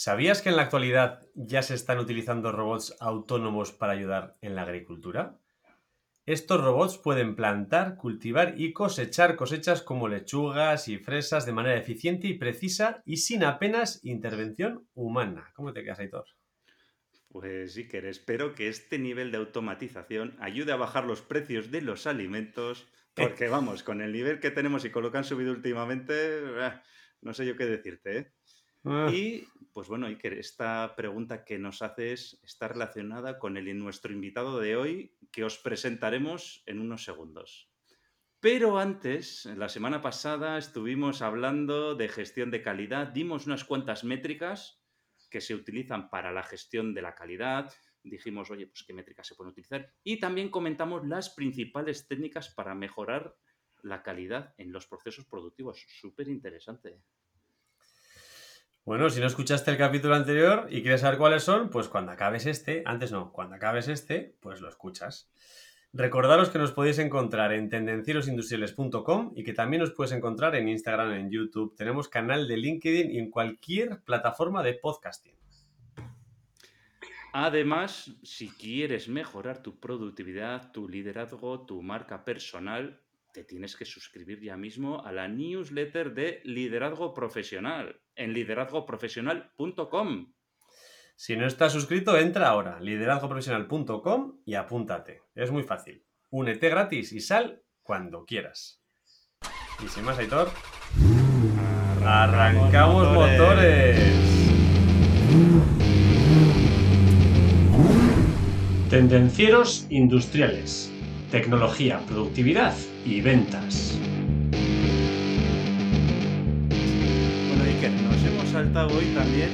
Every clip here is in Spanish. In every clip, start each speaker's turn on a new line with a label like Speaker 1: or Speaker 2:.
Speaker 1: ¿Sabías que en la actualidad ya se están utilizando robots autónomos para ayudar en la agricultura? Estos robots pueden plantar, cultivar y cosechar cosechas como lechugas y fresas de manera eficiente y precisa y sin apenas intervención humana. ¿Cómo te quedas, Aitor?
Speaker 2: Pues sí, que espero que este nivel de automatización ayude a bajar los precios de los alimentos, porque vamos, con el nivel que tenemos y con lo que han subido últimamente, eh, no sé yo qué decirte, ¿eh? Ah. Y pues bueno, Iker, esta pregunta que nos haces está relacionada con el nuestro invitado de hoy, que os presentaremos en unos segundos. Pero antes, la semana pasada estuvimos hablando de gestión de calidad, dimos unas cuantas métricas que se utilizan para la gestión de la calidad, dijimos, oye, pues qué métricas se pueden utilizar y también comentamos las principales técnicas para mejorar la calidad en los procesos productivos. Súper interesante.
Speaker 1: Bueno, si no escuchaste el capítulo anterior y quieres saber cuáles son, pues cuando acabes este, antes no, cuando acabes este, pues lo escuchas. Recordaros que nos podéis encontrar en tendencierosindustriales.com y que también nos puedes encontrar en Instagram, en YouTube. Tenemos canal de LinkedIn y en cualquier plataforma de podcasting.
Speaker 2: Además, si quieres mejorar tu productividad, tu liderazgo, tu marca personal, te tienes que suscribir ya mismo a la newsletter de Liderazgo Profesional en liderazgoprofesional.com.
Speaker 1: Si no estás suscrito, entra ahora, liderazgoprofesional.com y apúntate. Es muy fácil. Únete gratis y sal cuando quieras. Y sin más, Aitor, arrancamos, motores. Tendencieros industriales. Tecnología, productividad y ventas.
Speaker 2: Bueno, Iker, nos hemos saltado hoy también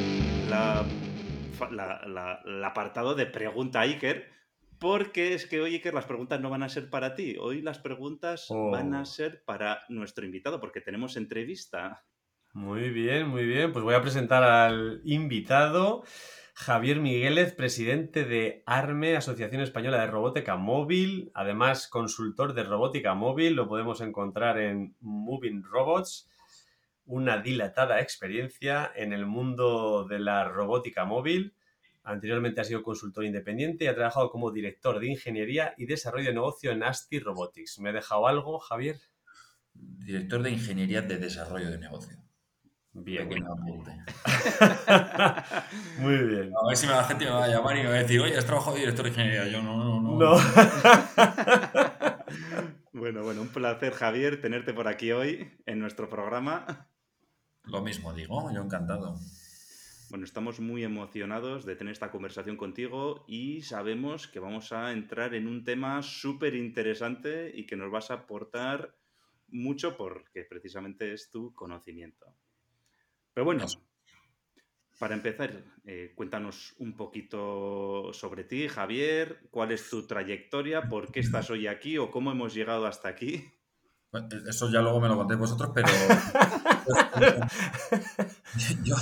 Speaker 2: el apartado de pregunta Iker, porque es que hoy Iker las preguntas no van a ser para ti, hoy las preguntas van a oh. ser para nuestro invitado, porque tenemos entrevista.
Speaker 1: Muy bien, muy bien, pues voy a presentar al invitado. Javier Migueles, presidente de ARME, Asociación Española de Robótica Móvil, además consultor de robótica móvil, lo podemos encontrar en Moving Robots, una dilatada experiencia en el mundo de la robótica móvil. Anteriormente ha sido consultor independiente y ha trabajado como director de ingeniería y desarrollo de negocio en ASTI Robotics. ¿Me he dejado algo, Javier?
Speaker 3: Director de ingeniería de desarrollo de negocio. Bien.
Speaker 1: Muy bien.
Speaker 3: A ver si la gente me va a llamar y me va a decir, oye, has trabajado de director de ingeniería. Yo no, no, no. no.
Speaker 2: bueno, bueno, un placer, Javier, tenerte por aquí hoy en nuestro programa.
Speaker 3: Lo mismo digo, yo encantado.
Speaker 2: Bueno, estamos muy emocionados de tener esta conversación contigo y sabemos que vamos a entrar en un tema súper interesante y que nos vas a aportar mucho porque precisamente es tu conocimiento. Pero bueno, para empezar, eh, cuéntanos un poquito sobre ti, Javier, cuál es tu trayectoria, por qué estás hoy aquí o cómo hemos llegado hasta aquí.
Speaker 3: Eh, eso ya luego me lo contéis vosotros, pero yo,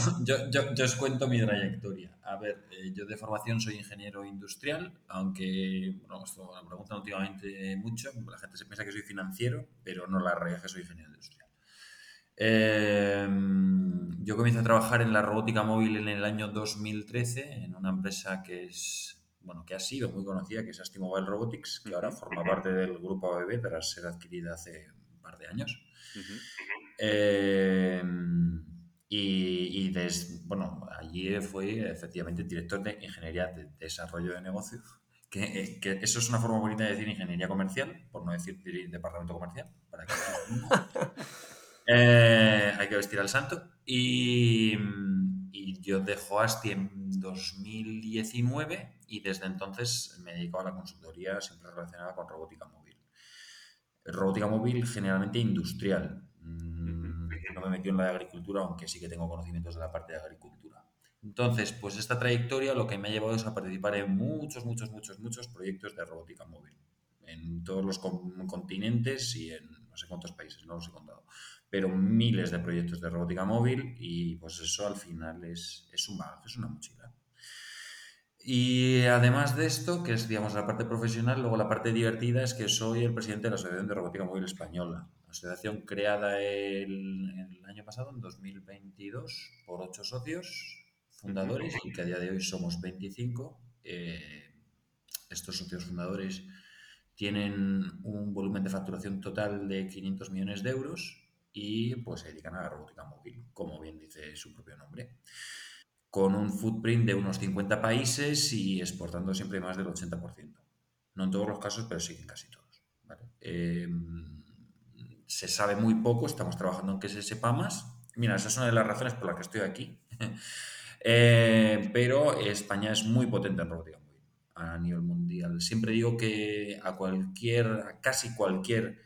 Speaker 3: os cuento mi trayectoria. A ver, eh, yo de formación soy ingeniero industrial, aunque, bueno, esto me preguntan últimamente mucho, la gente se piensa que soy financiero, pero no, la realidad es que soy ingeniero industrial. Em, yo comencé a trabajar en la robótica móvil en el año 2013 en una empresa que es bueno, que ha sido muy conocida, que es Asti Mobile Robotics, que ahora forma parte del grupo ABB tras ser adquirida hace un par de años. Em, y, y bueno, allí fui efectivamente director de Ingeniería de Desarrollo de Negocios, que, que, eso es una forma bonita de decir ingeniería comercial, por no decir departamento comercial, para que Eh, hay que vestir al santo. Y, yo dejo Asti en 2019 y desde entonces me dedico a la consultoría siempre relacionada con robótica móvil. Robótica móvil generalmente industrial. Mm, no me metió en la de agricultura, aunque sí que tengo conocimientos de la parte de agricultura. Entonces, pues esta trayectoria lo que me ha llevado es a participar en muchos, muchos, muchos, muchos proyectos de robótica móvil. En todos los continentes y en no sé cuántos países, no los he contado pero miles de proyectos de robótica móvil y pues eso al final es, es un bagaje, es una mochila. Y además de esto, que es digamos la parte profesional, luego la parte divertida es que soy el presidente de la Asociación de Robótica Móvil Española, asociación creada el, el año pasado, en 2022, por ocho socios, fundadores y que a día de hoy somos 25. Eh, estos socios fundadores tienen un volumen de facturación total de 500 millones de euros y pues se dedican a la robótica móvil, como bien dice su propio nombre, con un footprint de unos 50 países y exportando siempre más del 80%. No en todos los casos, pero sí en casi todos. Em, se sabe muy poco, estamos trabajando en que se sepa más. Mira, esa es una de las razones por las que estoy aquí. Eh, pero España es muy potente en robótica móvil a nivel mundial. Siempre digo que a cualquier, a casi cualquier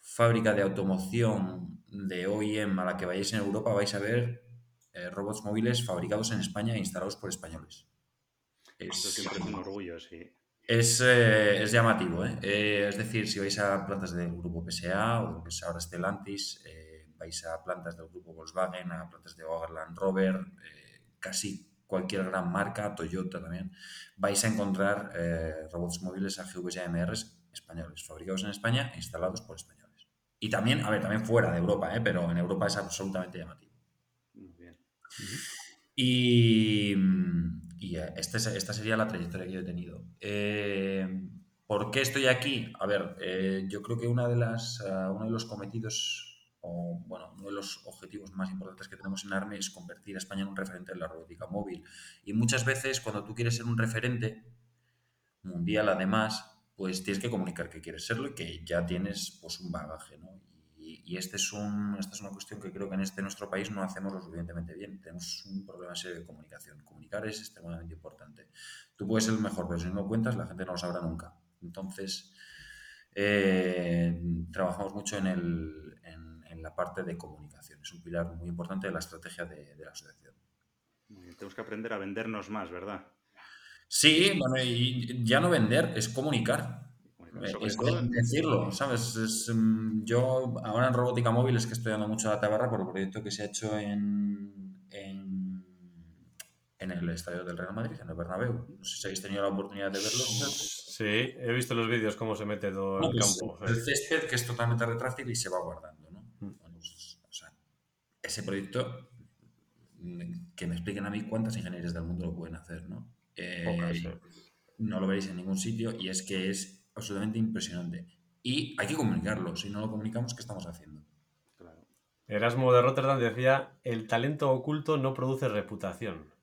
Speaker 3: fábrica de automoción de OEM a la que vayáis en Europa vais a ver eh, robots móviles fabricados en España e instalados por españoles.
Speaker 2: Es, siempre es un orgullo, sí.
Speaker 3: Es, eh, llamativo, ¿eh? Es decir, si vais a plantas del grupo PSA o lo que es ahora Stellantis, vais a plantas del grupo Volkswagen, a plantas de Land Rover, casi cualquier gran marca, Toyota también, vais a encontrar robots móviles AGVs y AMRs españoles, fabricados en España e instalados por españoles. Y también, a ver, también fuera de Europa, ¿eh? pero en Europa es absolutamente llamativo. Muy bien. Y, y eh, este esta sería la trayectoria que yo he tenido. Eh, ¿Por qué estoy aquí? A ver, yo creo que una de las, uno de los cometidos, o bueno, uno de los objetivos más importantes que tenemos en ARME es convertir a España en un referente en la robótica móvil. Y muchas veces cuando tú quieres ser un referente mundial, además, pues tienes que comunicar que quieres serlo y que ya tienes pues un bagaje, ¿no? Y, este es un, esta es una cuestión que creo que en este nuestro país no hacemos lo suficientemente bien. Tenemos un problema serio de comunicación. Comunicar es extremadamente importante. Tú puedes ser el mejor, pero si no cuentas, la gente no lo sabrá nunca. Entonces, eh, trabajamos mucho en, el, en, la parte de comunicación. Es un pilar muy importante de la estrategia de, de la asociación.
Speaker 2: Tenemos que aprender a vendernos más, ¿verdad?
Speaker 3: Sí, bueno, y ya no vender, es comunicar. es decirlo, ¿sabes? Mm, yo ahora en robótica móvil es que estoy dando mucho data barra por el proyecto que se ha hecho en, en, el estadio del Real Madrid, en el Bernabéu. No sé si habéis tenido la oportunidad de verlo.
Speaker 1: Sí, he visto los vídeos, cómo se mete todo el pues, campo.
Speaker 3: El césped que es totalmente retráctil y se va guardando, ¿no? Mm. Pues, o sea, ese proyecto, mm, que me expliquen a mí cuántas ingenierías del mundo lo pueden hacer, ¿no? Eh, no lo veréis en ningún sitio y es que es absolutamente impresionante. Y hay que comunicarlo. Si no lo comunicamos, ¿qué estamos haciendo?
Speaker 1: Erasmo de Rotterdam decía, el talento oculto no produce reputación.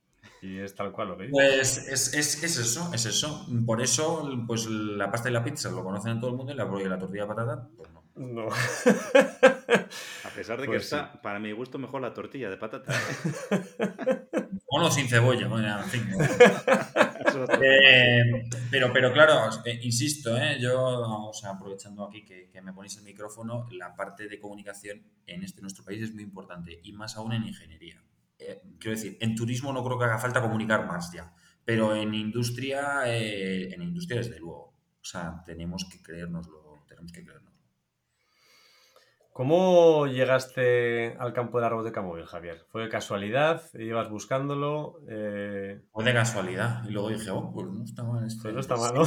Speaker 1: Y es tal cual lo veis.
Speaker 3: Pues es, eso, es eso. Por eso, pues la pasta y la pizza lo conocen en todo el mundo y la, y la tortilla de patata, pues no.
Speaker 1: No.
Speaker 2: A pesar de que pues está, para mi gusto, mejor la tortilla de patata.
Speaker 3: o no sin cebolla, bueno, en fin. Eh, pero, pero claro, eh, insisto, eh, yo, aprovechando aquí que, me ponéis el micrófono, la parte de comunicación en este nuestro país es muy importante y más aún en ingeniería. Quiero decir, en turismo no creo que haga falta comunicar más ya, pero en industria, en industria desde luego. O sea, tenemos que creérnoslo, tenemos que creernos.
Speaker 1: ¿Cómo llegaste al campo de la robótica móvil, Javier? ¿Fue de casualidad? ¿Ibas buscándolo? Eh...
Speaker 3: Fue de casualidad. Y luego dije, oh, pues no está mal.
Speaker 1: Pues no está mal, ¿no?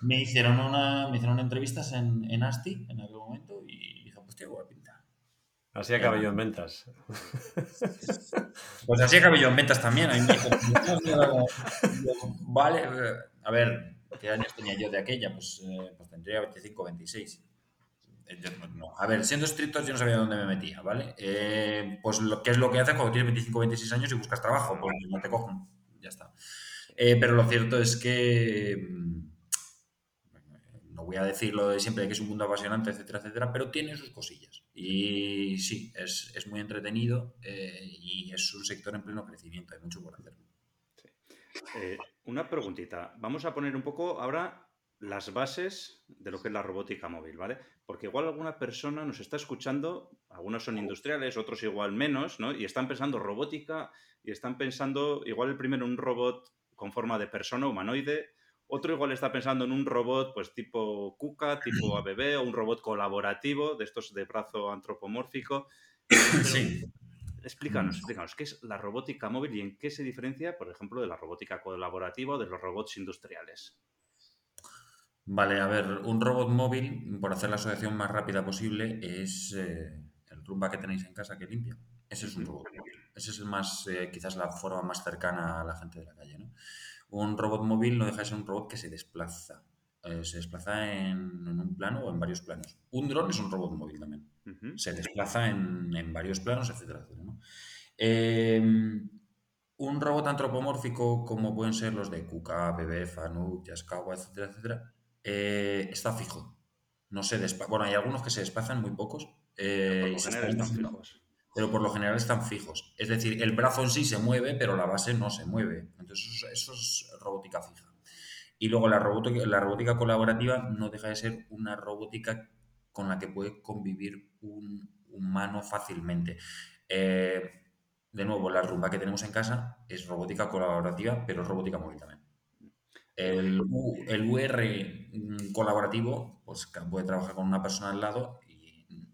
Speaker 3: me, hicieron una, me hicieron entrevistas en, en ASTI en aquel momento y dije, pues buena pinta.
Speaker 1: Así acabé en ventas.
Speaker 3: Pues así acabé en ventas también. vale, a ver, ¿qué años tenía yo de aquella? Pues, eh, pues tendría 25, 26 a ver, siendo estrictos, yo no sabía dónde me metía, ¿vale? Eh, pues lo que es lo que haces cuando tienes 25 26 años y buscas trabajo, pues no te cogen, ya está. Eh, pero lo cierto es que mm, no voy a decir lo de siempre que es un mundo apasionante, etcétera, etcétera, pero tiene sus cosillas. Y sí, es, muy entretenido eh, y es un sector en pleno crecimiento, hay mucho por hacer.
Speaker 2: una preguntita. Vamos a poner un poco ahora las bases de lo que es la robótica móvil, ¿vale? Porque igual alguna persona nos está escuchando, algunos son industriales, otros igual menos, ¿no? Y están pensando robótica y están pensando igual el primero un robot con forma de persona humanoide, otro igual está pensando en un robot pues tipo KUKA, tipo ABB o un robot colaborativo de estos de brazo antropomórfico. sí. Explícanos, mm. explícanos, ¿qué es la robótica móvil y en qué se diferencia, por ejemplo, de la robótica colaborativa o de los robots industriales?
Speaker 3: Vale, a ver, un robot móvil, por hacer la asociación más rápida posible, es eh, el rumba que tenéis en casa que limpia. Ese es un robot móvil. Ese es el más, eh, quizás la forma más cercana a la gente de la calle. ¿no? Un robot móvil no deja de ser un robot que se desplaza. Eh, se desplaza en, un plano o en varios planos. Un dron es un robot móvil también. Se desplaza en, varios planos, etcétera, etcétera. Em, un robot antropomórfico como pueden ser los de Kuka, Bebe, Fanu, Yaskawa, etcétera, etcétera, eh, está fijo. No se Bueno, hay algunos que se desplazan, muy pocos. Eh, pero por lo general están fijos. Es decir, el brazo en sí se mueve, pero la base no se mueve. Entonces, eso, es robótica fija. Y luego la robótica, la robótica colaborativa no deja de ser una robótica con la que puede convivir un humano fácilmente. Eh, de nuevo, la rumba que tenemos en casa es robótica colaborativa, pero es robótica móvil también. El, el UR mm, colaborativo, pues puede trabajar con una persona al lado y,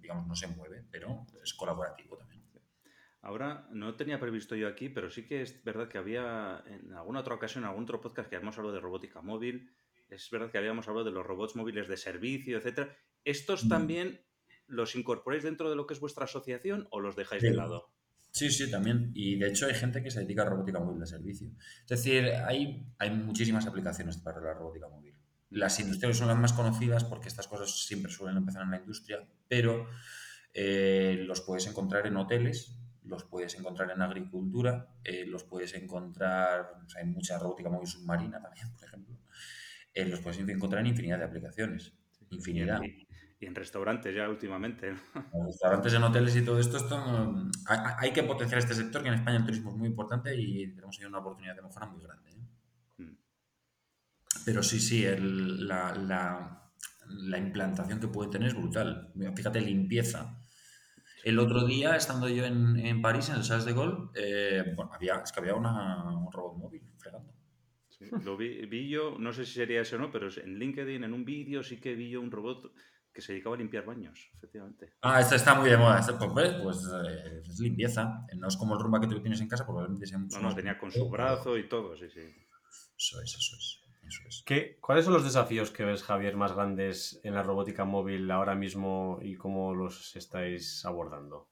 Speaker 3: digamos, no se mueve, pero es colaborativo también.
Speaker 2: Ahora, no tenía previsto yo aquí, pero sí que es verdad que había en alguna otra ocasión, en algún otro podcast que habíamos hablado de robótica móvil, es verdad que habíamos hablado de los robots móviles de servicio, etcétera. ¿Estos mm. también los incorporáis dentro de lo que es vuestra asociación o los dejáis de lado?
Speaker 3: Sí, sí, también. Y de hecho hay gente que se dedica a robótica móvil de servicio. Es decir, hay, hay muchísimas aplicaciones para la robótica móvil. Las industriales son las más conocidas porque estas cosas siempre suelen empezar en la industria, pero eh, los puedes encontrar en hoteles, los puedes encontrar en agricultura, eh, los puedes encontrar, hay mucha robótica móvil submarina también, por ejemplo, eh, los puedes encontrar en infinidad de aplicaciones, infinidad
Speaker 2: y en restaurantes ya últimamente.
Speaker 3: En restaurantes, en hoteles y todo esto, esto hay, que potenciar este sector, que en España el turismo es muy importante y tenemos ahí una oportunidad de mejora muy grande. Mm. Pero sí, sí, la, la, implantación que puede tener es brutal. Fíjate, limpieza. El otro día, estando yo en, en París, en el Charles de Gaulle, eh, bueno, había, es que había una, un robot móvil fregando.
Speaker 2: Sí, lo vi, vi, yo, no sé si sería eso o no, pero en LinkedIn, en un vídeo, sí que vi yo un robot que se dedicaba a limpiar baños, efectivamente.
Speaker 3: Ah, esto está muy de moda. pues, pues eh, es limpieza. No es como el rumba que tú tienes en casa, probablemente sea mucho
Speaker 2: No, no, tenía con su brazo y todo, sí, sí.
Speaker 3: Eso es, eso es. Eso es.
Speaker 1: ¿Qué, ¿Cuáles son los desafíos que ves, Javier, más grandes en la robótica móvil ahora mismo y cómo los estáis abordando?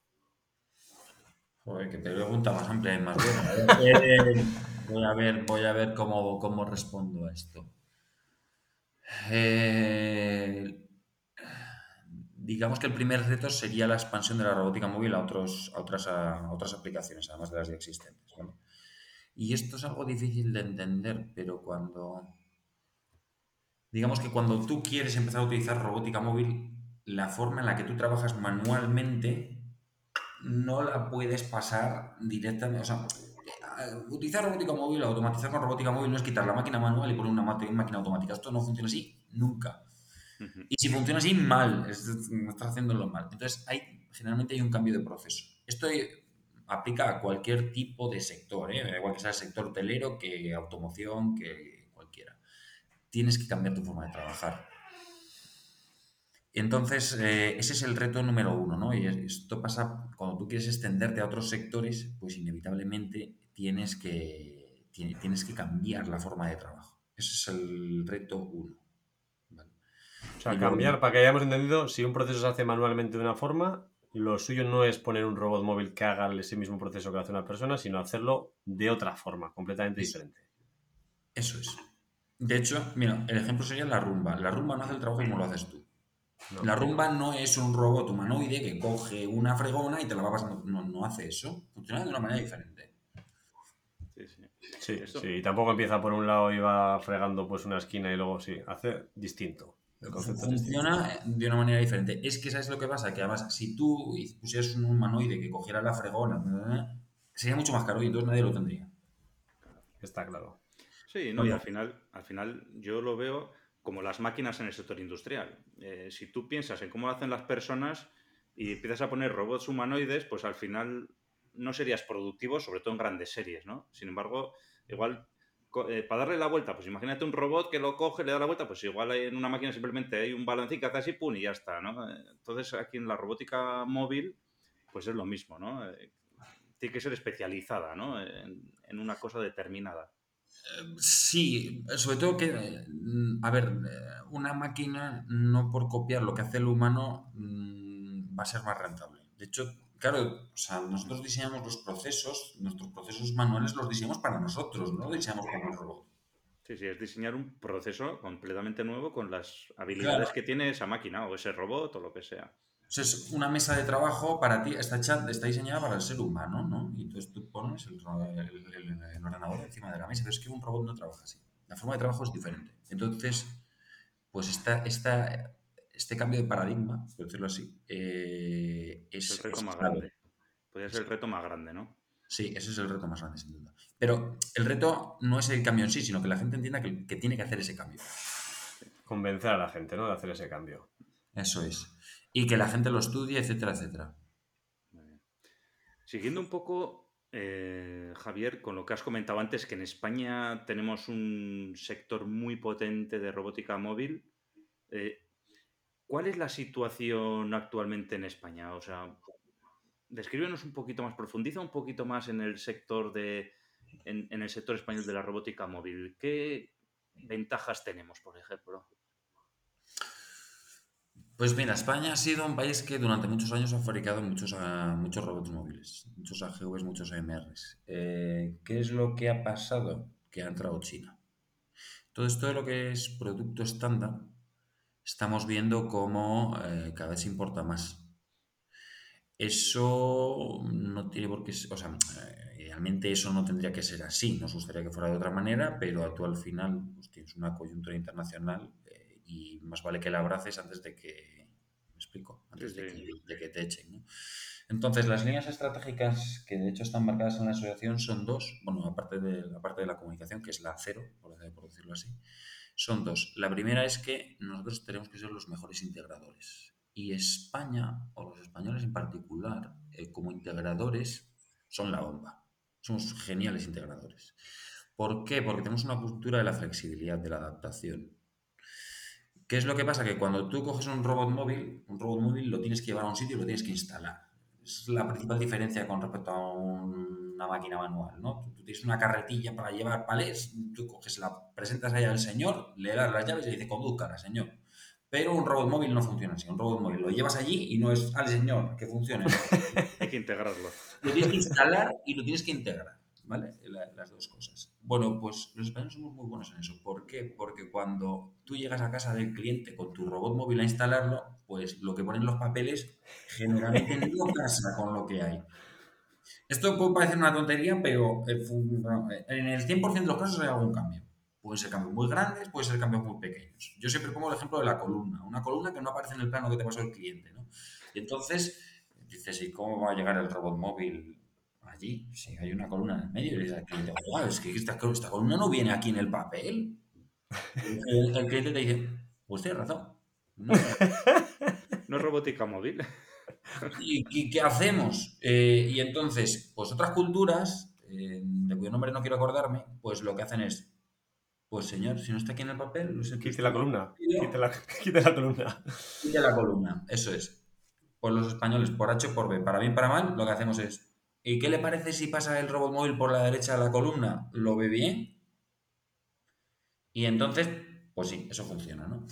Speaker 3: Joder, que te pregunta más amplia y más buena. Eh, voy a ver, voy a ver cómo, cómo respondo a esto. Eh, digamos que el primer reto sería la expansión de la robótica móvil a, otros, a, otras, a otras aplicaciones, además de las ya existentes. Y esto es algo difícil de entender, pero cuando... Digamos que cuando tú quieres empezar a utilizar robótica móvil, la forma en la que tú trabajas manualmente no la puedes pasar directamente. O sea, utilizar robótica móvil, automatizar con robótica móvil no es quitar la máquina manual y poner una máquina automática. Esto no funciona así nunca. Y si funciona así, mal, estás haciéndolo mal. Entonces, hay, generalmente hay un cambio de proceso. Esto aplica a cualquier tipo de sector, ¿eh? igual que sea el sector hotelero, que automoción, que. Tienes que cambiar tu forma de trabajar. Entonces, eh, ese es el reto número uno, ¿no? Y esto pasa cuando tú quieres extenderte a otros sectores, pues inevitablemente tienes que, tienes que cambiar la forma de trabajo. Ese es el reto uno.
Speaker 1: O sea, cambiar, para que hayamos entendido, si un proceso se hace manualmente de una forma, lo suyo no es poner un robot móvil que haga ese mismo proceso que hace una persona, sino hacerlo de otra forma, completamente diferente.
Speaker 3: Eso es. De hecho, mira, el ejemplo sería la rumba. La rumba no hace el trabajo como lo haces tú. La rumba no es un robot humanoide que coge una fregona y te la va pasando. No, no hace eso. Funciona de una manera diferente.
Speaker 1: Sí, sí. Sí, sí, y tampoco empieza por un lado y va fregando pues una esquina y luego sí, hace distinto.
Speaker 3: Funciona de una manera diferente. Es que ¿sabes lo que pasa? Que además, si tú pusieras un humanoide que cogiera la fregona, sería mucho más caro y entonces nadie lo tendría.
Speaker 1: Está claro.
Speaker 2: Sí, no, y al final, al final yo lo veo como las máquinas en el sector industrial. Eh, si tú piensas en cómo lo hacen las personas y empiezas a poner robots humanoides, pues al final no serías productivo, sobre todo en grandes series, ¿no? Sin embargo, igual eh, para darle la vuelta, pues imagínate un robot que lo coge, le da la vuelta, pues igual en una máquina simplemente hay un balancín que hace así, pum, y ya está, ¿no? Entonces aquí en la robótica móvil, pues es lo mismo, ¿no? Eh, tiene que ser especializada, ¿no? En, una cosa determinada.
Speaker 3: Sí, sobre todo que, mm, a ver, una máquina no por copiar lo que hace el humano mm, va a ser más rentable. De hecho, claro, o sea, nosotros diseñamos los procesos, nuestros procesos manuales los diseñamos para nosotros, no los diseñamos para el robot.
Speaker 2: Sí, sí, es diseñar un proceso completamente nuevo con las habilidades que tiene esa máquina o ese robot o lo que sea.
Speaker 3: Es una mesa de trabajo para ti, está, hecha, está diseñada para el ser humano, ¿no? Y entonces tú pones el, ordenador encima de la mesa, pero es que un robot no trabaja así. La forma de trabajo es diferente. Entonces, pues esta, esta, este cambio de paradigma, por decirlo así, eh, es...
Speaker 2: El reto más grande. Podría ser el reto más grande, ¿no?
Speaker 3: Sí, ese es el reto más grande, sin duda. Pero el reto no es el cambio en sí, sino que la gente entienda que, que tiene que hacer ese cambio.
Speaker 1: Convencer a la gente, ¿no? De hacer ese cambio.
Speaker 3: Eso es. Y que la gente lo estudie, etcétera, etcétera.
Speaker 2: Siguiendo un poco, eh, Javier, con lo que has comentado antes, que en España tenemos un sector muy potente de robótica móvil. Eh, ¿Cuál es la situación actualmente en España? O sea, descríbenos un poquito más, profundiza un poquito más en el sector de, en, el sector español de la robótica móvil. ¿Qué ventajas tenemos, por ejemplo?
Speaker 3: Pues mira, España ha sido un país que durante muchos años ha fabricado muchos, ah, muchos robots móviles, muchos AGVs, muchos AMRs. Eh, ¿Qué es lo que ha pasado? Que ha entrado China. Todo esto de lo que es producto estándar, estamos viendo cómo eh, cada vez importa más. Eso no tiene por qué, o sea, eh, realmente eso no tendría que ser así. Nos gustaría que fuera de otra manera, pero tú al final pues, tienes una coyuntura internacional eh, y más vale que la abraces antes de que, me explico, antes de, que, te echen. Entonces, las líneas estratégicas que de hecho están marcadas en la asociación son dos, bueno, aparte de, aparte de la comunicación, que es la cero, por decirlo así, son dos. La primera es que nosotros tenemos que ser los mejores integradores. Y España, o los españoles en particular, eh, como integradores, son la bomba. Somos geniales integradores. ¿Por qué? Porque tenemos una cultura de la flexibilidad, de la adaptación. ¿Qué es lo que pasa? Que cuando tú coges un robot móvil, un robot móvil lo tienes que llevar a un sitio y lo tienes que instalar. Es la principal diferencia con respecto a una máquina manual, ¿no? Tú, tienes una carretilla para llevar palés, tú coges la, presentas allá al señor, le das las llaves y le dice, conduzca, señor. Pero un robot móvil no funciona así. Un robot móvil lo llevas allí y no es al señor que funcione.
Speaker 2: Hay que integrarlo.
Speaker 3: Lo tienes que instalar y lo tienes que integrar. ¿Vale? las dos cosas. Bueno, pues los españoles somos muy buenos en eso. ¿Por qué? Porque cuando tú llegas a casa del cliente con tu robot móvil a instalarlo, pues lo que ponen los papeles generalmente no casa con lo que hay. Esto puede parecer una tontería, pero en el 100% de los casos hay algún cambio. Pueden ser cambios muy grandes, pueden ser cambios muy pequeños. Yo siempre pongo el ejemplo de la columna, una columna que no aparece en el plano que te pasó el cliente. ¿no? Y entonces dices, ¿y cómo va a llegar el robot móvil allí? Si hay una columna en el medio, y al cliente, es que esta, columna no viene aquí en el papel. el, cliente te dice, pues tienes razón.
Speaker 2: No, no es robótica móvil.
Speaker 3: ¿Y, qué hacemos? Eh, y entonces, pues otras culturas, eh, de cuyo nombre no quiero acordarme, pues lo que hacen es pues señor, si no está aquí en el papel,
Speaker 1: no Quite la columna. Quite la, quite la, columna.
Speaker 3: Quite la columna, eso es. Pues los españoles, por H o por B, para bien para mal, lo que hacemos es. ¿Y qué le parece si pasa el robot móvil por la derecha de la columna? ¿Lo ve bien? Y entonces, pues sí, eso funciona, ¿no?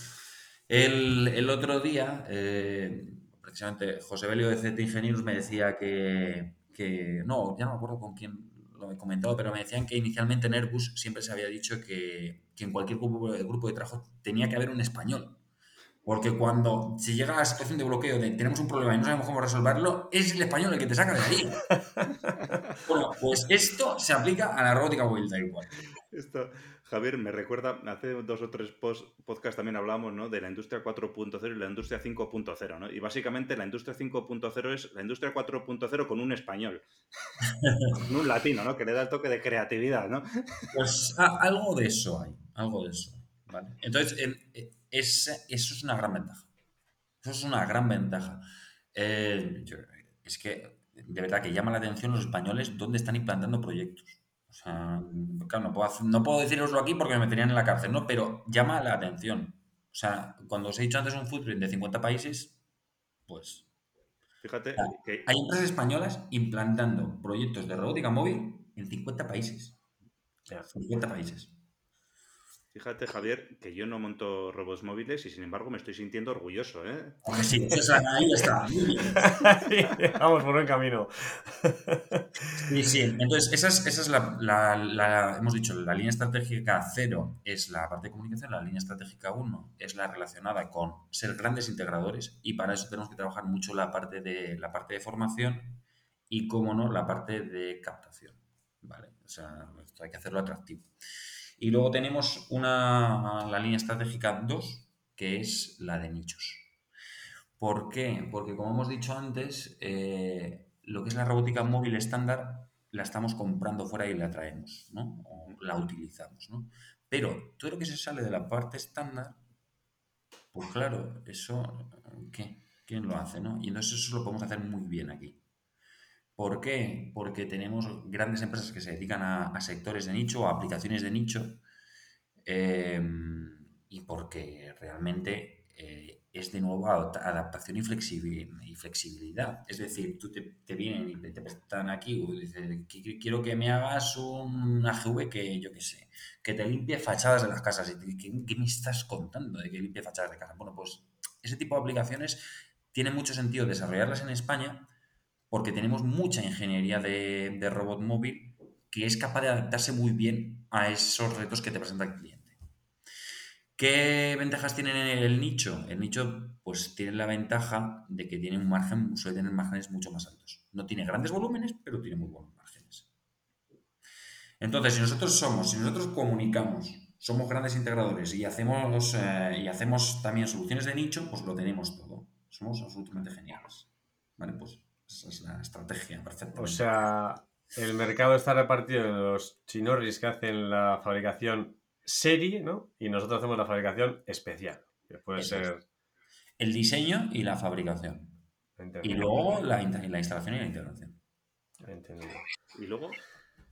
Speaker 3: El, otro día, eh, precisamente José Belio de Z Ingenieros me decía que, que, no, ya no me acuerdo con quién lo he comentado, pero me decían que inicialmente en Airbus siempre se había dicho que, en cualquier grupo, grupo, de trabajo tenía que haber un español. Porque cuando se llega a la situación de bloqueo de tenemos un problema y no sabemos cómo resolverlo, es el español el que te saca de ahí. bueno, pues esto se aplica a la robótica móvil tal cual.
Speaker 2: Esto, Javier, me recuerda, hace dos o tres podcasts también hablamos ¿no? de la industria 4.0 y la industria 5.0, ¿no? Y básicamente la industria 5.0 es la industria 4.0 con un español, con un latino, ¿no? Que le da el toque de creatividad, ¿no?
Speaker 3: Pues algo de eso hay, algo de eso. ¿vale? Entonces, eso es una gran ventaja. Eso es una gran ventaja. Eh, es que, de verdad, que llama la atención los españoles dónde están implantando proyectos. O sea, claro, no puedo, no puedo deciroslo aquí porque me meterían en la cárcel, ¿no? Pero llama la atención. O sea, cuando os he dicho antes un footprint de 50 países, pues...
Speaker 2: Fíjate
Speaker 3: que... Hay empresas españolas implantando proyectos de robótica móvil en 50 países. 50 países.
Speaker 2: Fíjate, Javier, que yo no monto robots móviles y sin embargo me estoy sintiendo orgulloso, ¿eh?
Speaker 3: sí, ahí está.
Speaker 1: Vamos por buen camino.
Speaker 3: Sí, sí. Entonces, esa es, esa es la, hemos dicho, la línea estratégica 0 es la parte de comunicación, la línea estratégica 1 es la relacionada con ser grandes integradores y para eso tenemos que trabajar mucho la parte de, la parte de formación y, como no, la parte de captación. ¿Vale? O sea, esto hay que hacerlo atractivo. Y luego tenemos una, la línea estratégica 2, que es la de nichos. ¿Por qué? Porque como hemos dicho antes, eh, lo que es la robótica móvil estándar la estamos comprando fuera y la traemos, ¿no? O la utilizamos, ¿no? Pero todo lo que se sale de la parte estándar, pues claro, eso, ¿qué? ¿Quién lo hace, no? Y entonces eso lo podemos hacer muy bien aquí. ¿Por qué? Porque tenemos grandes empresas que se dedican a, sectores de nicho a aplicaciones de nicho em, y porque realmente eh, es de nuevo adaptación y, flexibilidad. Es decir, tú te, vienen y te, están aquí y dicen, quiero que me hagas un AGV que yo qué sé, que te limpie fachadas de las casas. ¿Y ¿qué, me estás contando de que limpie fachadas de casa? Bueno, pues ese tipo de aplicaciones tiene mucho sentido desarrollarlas en España porque tenemos mucha ingeniería de, robot móvil que es capaz de adaptarse muy bien a esos retos que te presenta el cliente. ¿Qué ventajas tiene el nicho? El nicho pues tiene la ventaja de que tiene un margen, suele tener márgenes mucho más altos. No tiene grandes volúmenes, pero tiene muy buenos márgenes. Entonces, si nosotros somos, si nosotros comunicamos, somos grandes integradores y hacemos, eh, y hacemos también soluciones de nicho, pues lo tenemos todo. Somos absolutamente geniales. Vale, pues esa es la estrategia perfecta.
Speaker 1: O sea, el mercado está repartido en los chinorris que hacen la fabricación serie, ¿no? Y nosotros hacemos la fabricación especial, que puede ser...
Speaker 3: El diseño y la fabricación. Y luego la, la, instalación y la integración.
Speaker 1: Entendido.
Speaker 2: Y luego,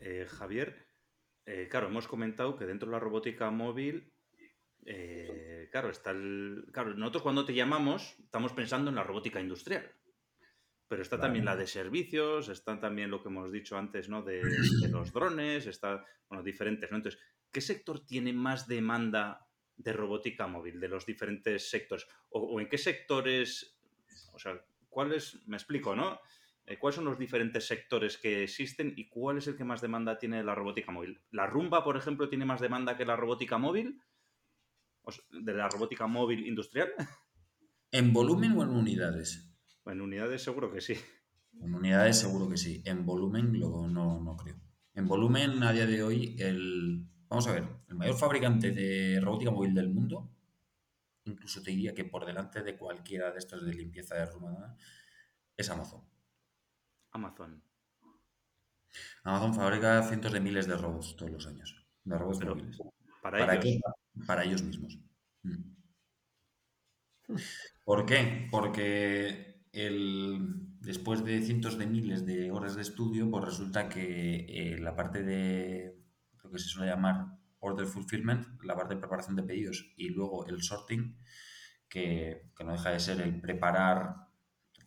Speaker 2: eh, Javier, eh, claro, hemos comentado que dentro de la robótica móvil, eh, claro, está el... Claro, nosotros cuando te llamamos estamos pensando en la robótica industrial. Pero está también la de servicios, está también lo que hemos dicho antes, ¿no? De, los drones, está, bueno, diferentes, ¿no? Entonces, ¿qué sector tiene más demanda de robótica móvil de los diferentes sectores? ¿O, en qué sectores, o sea, cuáles, me explico, ¿no? Eh, ¿Cuáles son los diferentes sectores que existen y cuál es el que más demanda tiene la robótica móvil? ¿La rumba, por ejemplo, tiene más demanda que la robótica móvil? ¿De la robótica móvil industrial?
Speaker 3: ¿En volumen o en unidades?
Speaker 2: En unidades seguro que sí.
Speaker 3: En unidades seguro que sí. En volumen no, no creo. En volumen, a día de hoy, el. Vamos a ver, el mayor fabricante de robótica móvil del mundo, incluso te diría que por delante de cualquiera de estos de limpieza de rumana, es Amazon.
Speaker 2: Amazon.
Speaker 3: Amazon fabrica cientos de miles de robots todos los años. De robots móviles.
Speaker 2: ¿Para, ellos?
Speaker 3: Para ellos mismos. Mm. ¿Por qué? Porque el, después de cientos de miles de horas de estudio, pues resulta que eh, la parte de lo que se suele llamar order fulfillment, la parte de preparación de pedidos y luego el sorting, que, no deja de ser el preparar,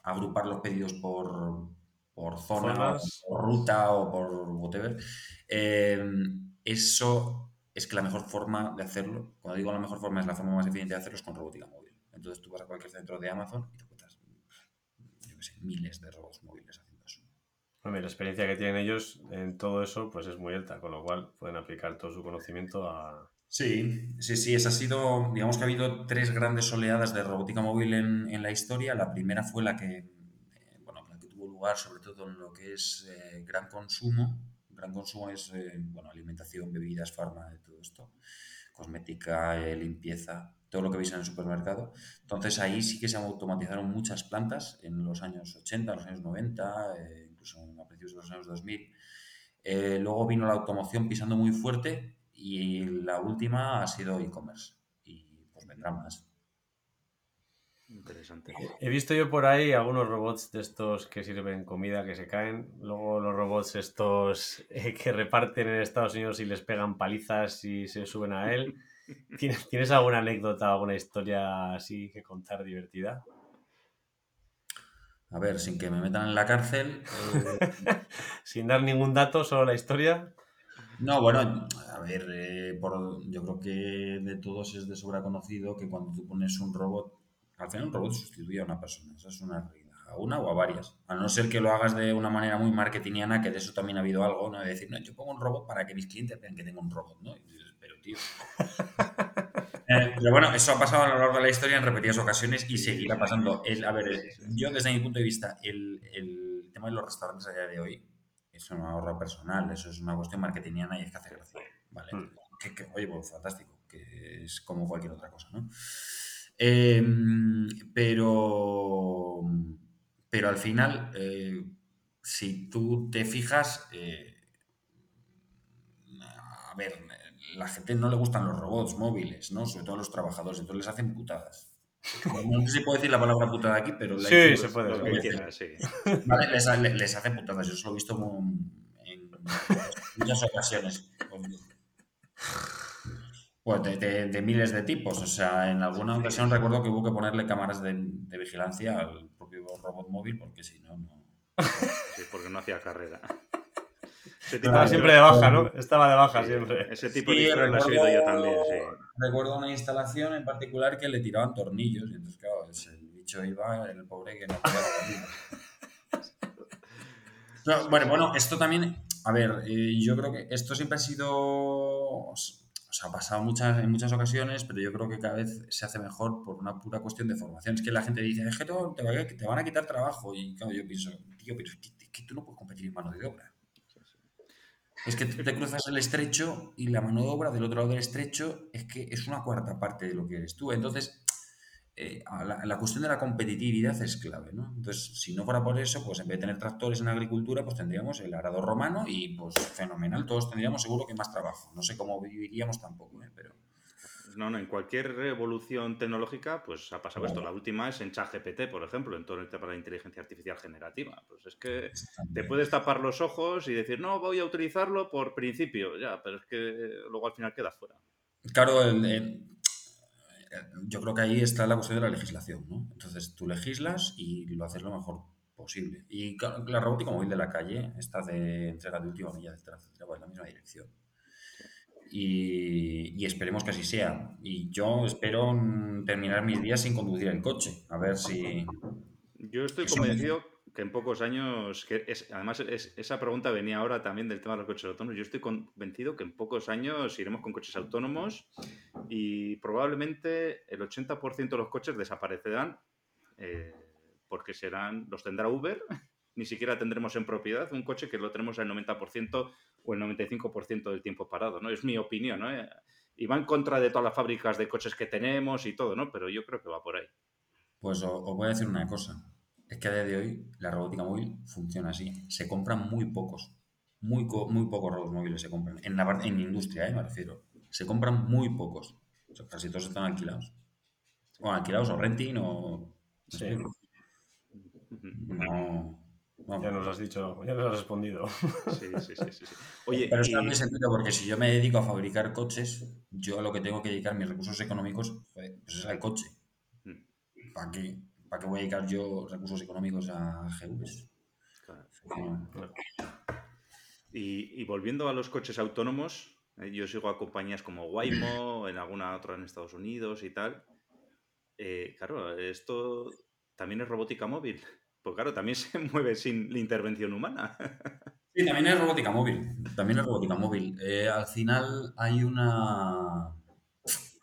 Speaker 3: agrupar los pedidos por, por zona, por ruta o por whatever, eh, eso es que la mejor forma de hacerlo, cuando digo la mejor forma, es la forma más eficiente de hacerlo es con robótica móvil. Entonces tú vas a cualquier centro de Amazon y te miles de robots móviles haciendo eso.
Speaker 1: la experiencia que tienen ellos en todo eso pues es muy alta, con lo cual pueden aplicar todo su conocimiento a...
Speaker 3: Sí, sí, sí, esa ha sido, digamos que ha habido tres grandes oleadas de robótica móvil en, la historia. La primera fue la que, eh, bueno, la que tuvo lugar sobre todo en lo que es eh, gran consumo. Gran consumo es, eh, bueno, alimentación, bebidas, farma, todo esto, cosmética, limpieza, todo lo que veis en el supermercado. Entonces ahí sí que se automatizaron muchas plantas en los años 80, los años 90, eh, incluso a principios de los años 2000. Eh, luego vino la automoción pisando muy fuerte y la última ha sido e-commerce. Y pues vendrá más.
Speaker 2: Interesante.
Speaker 1: He visto yo por ahí algunos robots de estos que sirven comida que se caen. Luego los robots estos eh, que reparten en Estados Unidos y les pegan palizas y se suben a él. ¿Tienes, alguna anécdota, alguna historia así que contar divertida?
Speaker 3: A ver, sin que me metan en la cárcel.
Speaker 1: sin dar ningún dato, solo la historia.
Speaker 3: No, bueno, a ver, eh, por, yo creo que de todos es de sobra conocido que cuando tú pones un robot, al final un robot sustituye a una persona, esa es una realidad, a una o a varias. A no ser que lo hagas de una manera muy marketingiana, que de eso también ha habido algo, ¿no? De decir, no, yo pongo un robot para que mis clientes vean que tengo un robot, ¿no? Y dices, pero tío. Eh, pero bueno, eso ha pasado a lo largo de la historia en repetidas ocasiones y seguirá pasando. El, a ver, yo desde mi punto de vista, el, el tema de los restaurantes a día de hoy es un ahorro personal, eso es una cuestión marketingiana y es que hace gracia, ¿vale?
Speaker 1: Mm.
Speaker 3: Que, que, oye, pues fantástico, que es como cualquier otra cosa, ¿no? Em, pero, pero al final, eh, si tú te fijas, eh, a ver, la gente no le gustan los robots móviles, ¿no? Sobre todo a los trabajadores, entonces les hacen putadas. No sé si puedo decir la palabra putada aquí, pero la
Speaker 1: Sí, se puede.
Speaker 2: Lo sí.
Speaker 3: Vale, les, les hace putadas, yo eso lo he visto en muchas ocasiones. Pues de, de- de miles de tipos. O sea, en alguna ocasión recuerdo que hubo que ponerle cámaras de, de vigilancia al propio robot móvil porque si no, no.
Speaker 2: Sí, porque no hacía carrera. Ese tipo,
Speaker 1: Estaba siempre de baja, ¿no? Estaba de baja
Speaker 2: sí,
Speaker 1: siempre.
Speaker 2: ese tipo
Speaker 3: Sí,
Speaker 2: de lo he yo también, sí.
Speaker 3: Recuerdo una instalación en particular que le tiraban tornillos y entonces, claro, es el bicho iba, el pobre que no podía. No, bueno, bueno, esto también, a ver, eh, yo creo que esto siempre ha sido, sea, ha pasado muchas, en muchas ocasiones, pero yo creo que cada vez se hace mejor por una pura cuestión de formación. Es que la gente dice, es que te, van a quitar trabajo y claro, yo pienso, tío, pero es que, es que tú no puedes competir en mano de obra. Es que te cruzas el estrecho y la mano de obra del otro lado del estrecho es que es una cuarta parte de lo que eres tú. Entonces, eh, la, la cuestión de la competitividad es clave, ¿no? Entonces, si no fuera por eso, pues en vez de tener tractores en agricultura, pues tendríamos el arado romano y pues fenomenal, todos tendríamos seguro que más trabajo. No sé cómo viviríamos tampoco, ¿eh? pero...
Speaker 2: No, no, en cualquier revolución tecnológica, pues ha pasado esto.
Speaker 3: Claro.
Speaker 2: La última es en ChatGPT, por ejemplo, en todo el tema de la inteligencia artificial generativa. Pues es que te puedes tapar los ojos y decir, no, voy a utilizarlo por principio, ya, pero es que luego al final queda fuera.
Speaker 3: Claro, el- el- yo creo que ahí está la cuestión de la legislación, ¿no? Entonces tú legislas y lo haces lo mejor posible. Y la robótica móvil de la calle, esta de entrega de última milla, etcétera, etcétera, va en la misma dirección. Y, y esperemos que así sea. Y yo espero terminar mis días sin conducir el coche. A ver si...
Speaker 2: Yo estoy convencido que en pocos años, que además es- esa pregunta venía ahora también del tema de los coches autónomos, yo estoy convencido que en pocos años iremos con coches autónomos y probablemente el 80% de los coches desaparecerán eh, porque serán, los tendrá Uber, ni siquiera tendremos en propiedad un coche que lo tenemos al 90% o el 95% del tiempo parado, ¿no? Es mi opinión, ¿no? Eh, Y va en contra de todas las fábricas de coches que tenemos y todo, ¿no? Pero yo creo que va por ahí.
Speaker 3: Pues os voy a decir una cosa. Es que a día de hoy la robótica móvil funciona así. Se compran muy pocos. Muy, co- muy pocos robots móviles se compran. En la parte- en industria, ¿eh? me refiero. Se compran muy pocos. O sea, casi todos están alquilados. O alquilados o renting o... ¿me
Speaker 1: Sí.
Speaker 3: No... vamos.
Speaker 1: Ya nos has dicho, ya nos has respondido.
Speaker 2: Sí, sí, sí, sí, sí. Oye,
Speaker 3: Pero es que no
Speaker 2: y-
Speaker 3: tiene sentido porque si yo me dedico a fabricar coches, yo a lo que tengo que dedicar mis recursos económicos pues es al coche.
Speaker 2: Mm.
Speaker 3: ¿Para qué, ¿Para qué voy a dedicar yo recursos económicos a GVs?
Speaker 2: Claro. Y, y volviendo a los coches autónomos, eh, yo sigo a compañías como Waymo, en alguna otra en Estados Unidos y tal. Eh, claro, esto también es robótica móvil. Pues claro, también se mueve sin la intervención humana.
Speaker 3: Sí, también es robótica móvil. También es robótica móvil. Eh, al final hay una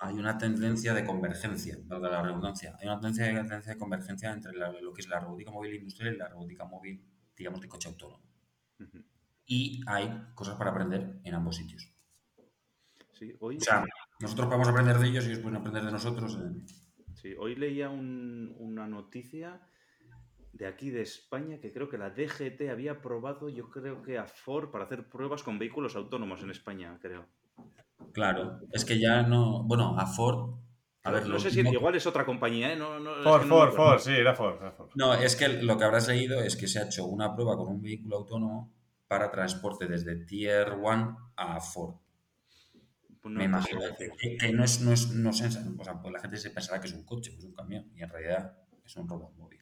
Speaker 3: hay una tendencia de convergencia, valga la redundancia. Hay una tendencia, tendencia de convergencia entre la- lo que es la robótica móvil industrial y la robótica móvil, digamos, de coche autónomo. Y hay cosas para aprender en ambos sitios.
Speaker 2: Sí, hoy,
Speaker 3: O sea, nosotros podemos aprender de ellos y ellos pueden aprender de nosotros. eh.
Speaker 2: sí, hoy leía un- una noticia de aquí de España que creo que la DGT había aprobado, yo creo que a Ford para hacer pruebas con vehículos autónomos en España, creo.
Speaker 3: Claro, es que ya no. Bueno, a Ford. A ver,
Speaker 2: no sé si
Speaker 3: último-
Speaker 2: igual es otra compañía, ¿eh? No, no, es
Speaker 1: Ford,
Speaker 2: que no
Speaker 1: Ford. Ford, sí, era Ford. era Ford.
Speaker 3: No, es que lo que habrás leído es que se ha hecho una prueba con un vehículo autónomo para transporte desde Tier 1 a Ford.
Speaker 2: Pues no
Speaker 3: Me imagino que, que no es, no es, no es- o sea, pues la gente se pensará que es un coche, pues un camión, y en realidad es un robot móvil.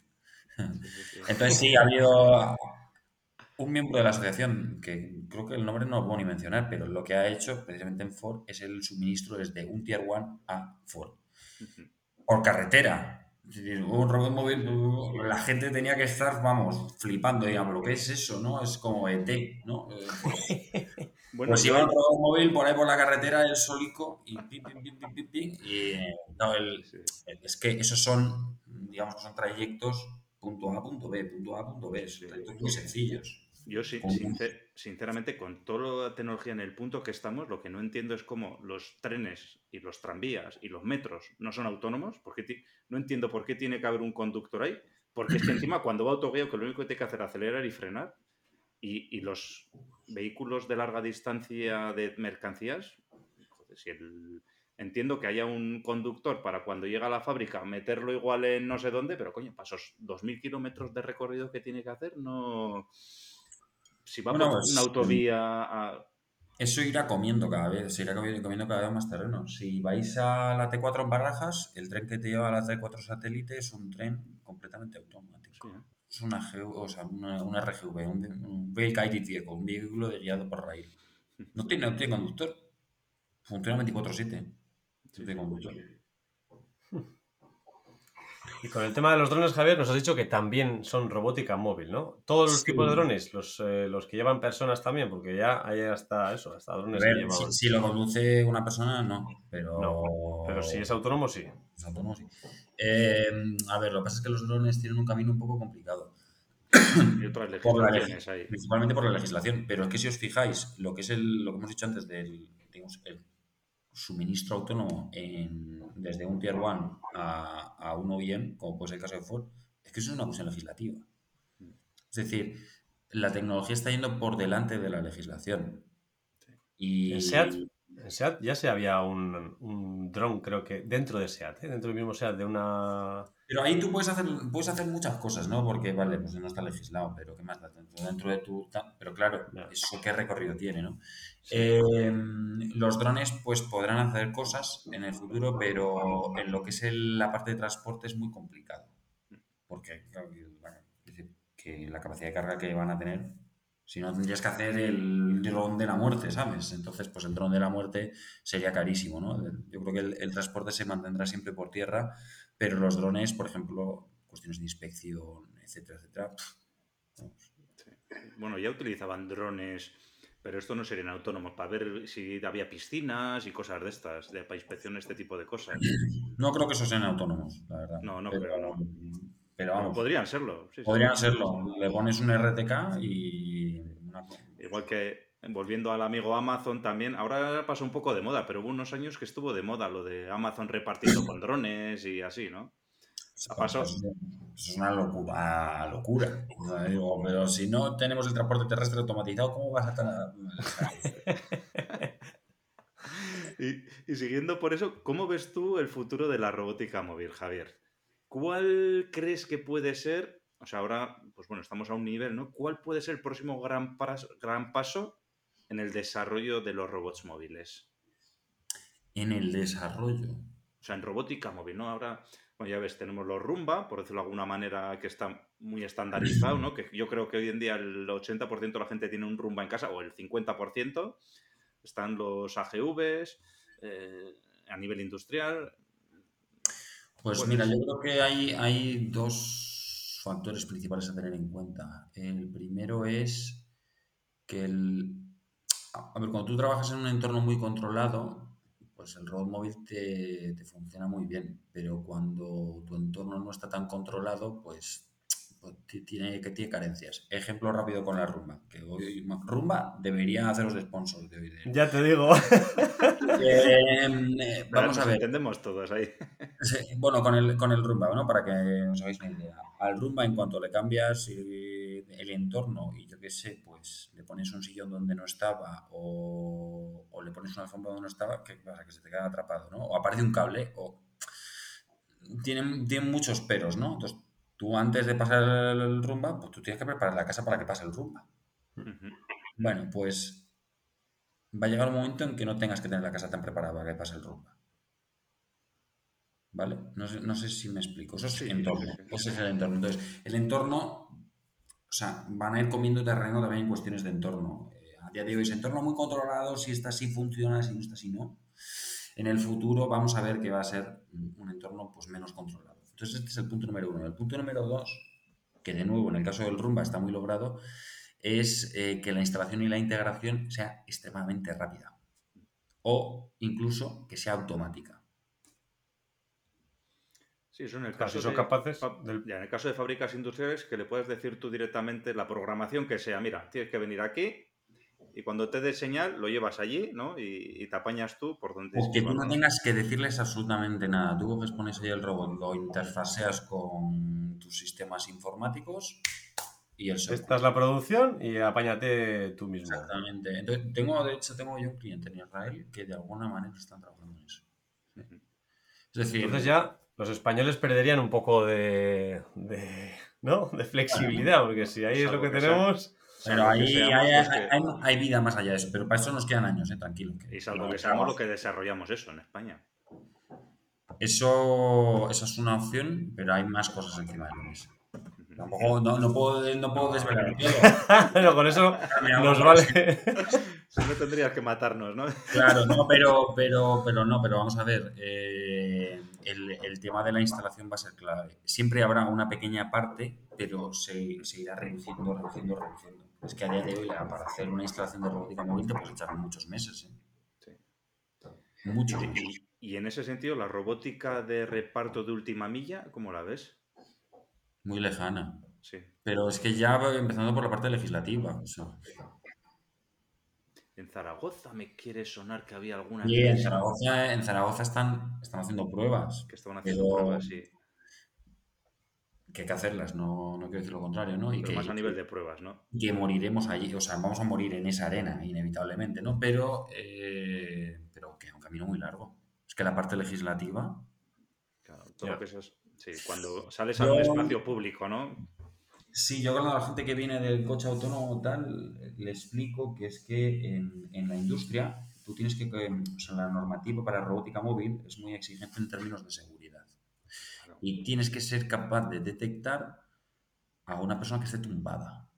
Speaker 3: Entonces sí, ha habido, un miembro de la asociación, que creo que el nombre no lo puedo ni mencionar, pero lo que ha hecho precisamente en Ford es el suministro desde un Tier 1 a Ford. Por carretera. Un robot móvil, la gente tenía que estar, vamos, flipando, digamos, lo que es eso, ¿no? Es como ET, ¿no? Eh, pues, bueno, pues iba un robot móvil por ahí por la carretera, el solico, y pim, pim, pim, pim, y no, el, es que esos son, digamos que son trayectos punto A, punto B, punto A, punto B, son trayectos muy sencillos.
Speaker 2: Yo sí, sinceramente, con toda la tecnología en el punto que estamos, lo que no entiendo es cómo los trenes y los tranvías y los metros no son autónomos, porque no entiendo por qué tiene que haber un conductor ahí, porque es que encima cuando va autoguía que lo único que tiene que hacer es acelerar y frenar, y, los vehículos de larga distancia de mercancías, joder, si entiendo que haya un conductor para cuando llega a la fábrica meterlo igual en no sé dónde, pero coño, para esos 2.000 kilómetros de recorrido que tiene que hacer, no si va por una autovía
Speaker 3: Eso irá comiendo cada vez, se irá comiendo cada vez más terreno. Si vais a la T4 en Barajas, el tren que te lleva a la T4 satélite es un tren completamente automático. Es una, o sea, una, RGV, un, un Vehicle un vehículo de guiado por rail. No tiene, no tiene conductor. Funciona 24-7. Sí, conductor.
Speaker 1: Y con el tema de los drones, Javier, nos has dicho que también son robótica móvil, ¿no? Todos los tipos de drones, los, eh, los, que llevan personas también, porque ya hay hasta eso, hasta drones que
Speaker 3: llevan... si, lo conduce una persona, no, pero...
Speaker 1: pero si es autónomo, sí.
Speaker 3: Es autónomo, sí. Eh, a ver, lo que pasa es que los drones tienen un camino un poco complicado.
Speaker 2: Y otras legislaciones ahí.
Speaker 3: Principalmente por la legislación, pero es que si os fijáis, lo que es el, lo que hemos dicho antes del digamos, el suministro autónomo desde un Tier 1 a, a uno bien, como puede ser el caso de Ford, es que eso es una cuestión legislativa. Es decir, la tecnología está yendo por delante de la legislación.
Speaker 1: Y... En SEAT, ya se había un, un dron, creo que, dentro de SEAT, ¿eh? dentro del mismo SEAT, de una
Speaker 3: pero ahí tú puedes hacer, puedes hacer muchas cosas, ¿no? Porque, vale, pues no está legislado, pero ¿qué más da? Dentro de tu... Pero claro, eso qué recorrido tiene, ¿no? Em, los drones, pues podrán hacer cosas en el futuro, pero en lo que es la parte de transporte es muy complicado. Porque, que la capacidad de carga que van a tener si no, tendrías que hacer el dron de la muerte, ¿sabes? Entonces, pues el dron de la muerte sería carísimo, ¿no? Yo creo que el, el, transporte se mantendrá siempre por tierra pero los drones, por ejemplo, cuestiones de inspección, etcétera, etcétera.
Speaker 2: Bueno, ya utilizaban drones, pero esto no serían autónomos para ver si había piscinas y cosas de estas, de, para inspección este tipo de cosas.
Speaker 3: No creo que esos sean autónomos, la verdad.
Speaker 2: No, no pero, no.
Speaker 3: Pero vamos.
Speaker 2: podrían serlo.
Speaker 3: podrían serlo. Le pones un RTK y.
Speaker 2: Igual que volviendo al amigo Amazon también, ahora pasa un poco de moda, pero hubo unos años que estuvo de moda lo de Amazon repartiendo con drones y así, ¿no?
Speaker 3: Eso es una locura, locura. pero si no tenemos el transporte terrestre automatizado, ¿cómo vas a
Speaker 2: estar? y, y siguiendo por eso, ¿cómo ves tú el futuro de la robótica móvil, Javier? ¿Cuál crees que puede ser? O sea, ahora, pues bueno, estamos a un nivel, ¿no? ¿Cuál puede ser el próximo gran, gran paso en el desarrollo de los robots móviles?
Speaker 3: En el desarrollo.
Speaker 2: O sea, en robótica móvil, ¿no? Ahora, bueno, ya ves, tenemos los Rumba, por decirlo de alguna manera, que está muy estandarizado, ¿no? Que yo creo que hoy en día el 80% de la gente tiene un Rumba en casa, o el 50%. Están los AGVs, eh, a nivel industrial.
Speaker 3: Pues, mira, yo creo que hay, hay dos factores principales a tener en cuenta. El primero es que el, a ver, cuando tú trabajas en un entorno muy controlado, pues el robot móvil te, funciona muy bien, pero cuando tu entorno no está tan controlado, pues tiene, que tiene carencias. Ejemplo rápido con la rumba, que hoy rumba debería haceros de sponsor de hoy.
Speaker 1: Ya te digo.
Speaker 2: Em, eh, vamos a ver. Entendemos todos ahí.
Speaker 3: bueno, con el, con el rumba, ¿no? Para que os hagáis una idea. Al rumba, en cuanto le cambias el entorno y yo qué sé, pues le pones un sillón donde no estaba o, le pones una alfombra donde no estaba, ¿qué pasa? Que se te queda atrapado, ¿no? O aparece un cable o... Tienen, tienen muchos peros, ¿no? Entonces, tú antes de pasar el rumba, pues tú tienes que preparar la casa para que pase el rumba. Bueno, pues va a llegar un momento en que no tengas que tener la casa tan preparada para que pase el rumba. ¿Vale? No sé, si me explico. Eso es el entorno. Ese es el entorno. Entonces, el entorno o sea, van a ir comiendo terreno también en cuestiones de entorno. Eh, a día de hoy es entorno muy controlado, si está así funciona, si no está así no. En el futuro vamos a ver que va a ser un entorno pues, menos controlado. Entonces este es el punto número uno. El punto número dos, que de nuevo en el caso del Rumba está muy logrado, es eh, que la instalación y la integración sea extremadamente rápida o incluso que sea automática.
Speaker 2: Sí, eso en el caso,
Speaker 1: son capaces
Speaker 2: ya, en el caso de fábricas industriales que le puedes decir tú directamente la programación que sea, mira, tienes que venir aquí y cuando te dé señal lo llevas allí, ¿no? Y, te apañas tú por donde...
Speaker 3: O que tú no tengas que decirles absolutamente nada. Tú coges, pones ahí el robot, lo interfaseas con tus sistemas informáticos y el
Speaker 1: Esta es la producción y apáñate tú mismo.
Speaker 3: Exactamente. Entonces, tengo, de hecho, tengo yo un cliente en Israel que de alguna manera están trabajando en eso.
Speaker 1: Es decir... Entonces ya los españoles perderían un poco de, ¿no? de flexibilidad, porque si ahí es lo que tenemos...
Speaker 3: Pero ahí hay, vida más allá de eso, pero para eso nos quedan años, ¿eh? tranquilo.
Speaker 2: y salvo que seamos lo que desarrollamos eso en España.
Speaker 3: Eso, esa es una opción, pero hay más cosas encima de la mesa. Tampoco, no, no, puedo, no puedo desvelar
Speaker 1: todo. con eso nos vale.
Speaker 2: Si no tendrías que matarnos, ¿no?
Speaker 3: Claro, no, pero, pero, pero no, pero vamos a ver. Eh, el, el, tema de la instalación va a ser clave. Siempre habrá una pequeña parte, pero se, se irá reduciendo, reduciendo, reduciendo. Es que a día de hoy, para hacer una instalación de robótica móvil, te puedes echar muchos meses. ¿eh? Sí. Muchos.
Speaker 2: Y, y en ese sentido, la robótica de reparto de última milla, ¿cómo la ves?
Speaker 3: Muy lejana. Sí. Pero es que ya empezando por la parte legislativa.
Speaker 2: En Zaragoza me quiere sonar que había alguna.
Speaker 3: Sí, en Zaragoza, en Zaragoza están, están haciendo pruebas.
Speaker 2: Que estaban haciendo pruebas, sí.
Speaker 3: Que hay que hacerlas, no, no quiero decir lo contrario, ¿no?
Speaker 2: Y que, más a nivel de pruebas, ¿no?
Speaker 3: Que moriremos allí, o sea, vamos a morir en esa arena, inevitablemente, ¿no? Pero, eh, pero que es un camino muy largo. Es que la parte legislativa.
Speaker 2: Claro, todo lo que es Sí, cuando sales a un espacio público, ¿no?
Speaker 3: Sí, yo a la gente que viene del coche autónomo tal, le explico que es que en, la industria tú tienes que, o sea, la normativa para robótica móvil es muy exigente en términos de seguridad. Y tienes que ser capaz de detectar a una persona que esté tumbada.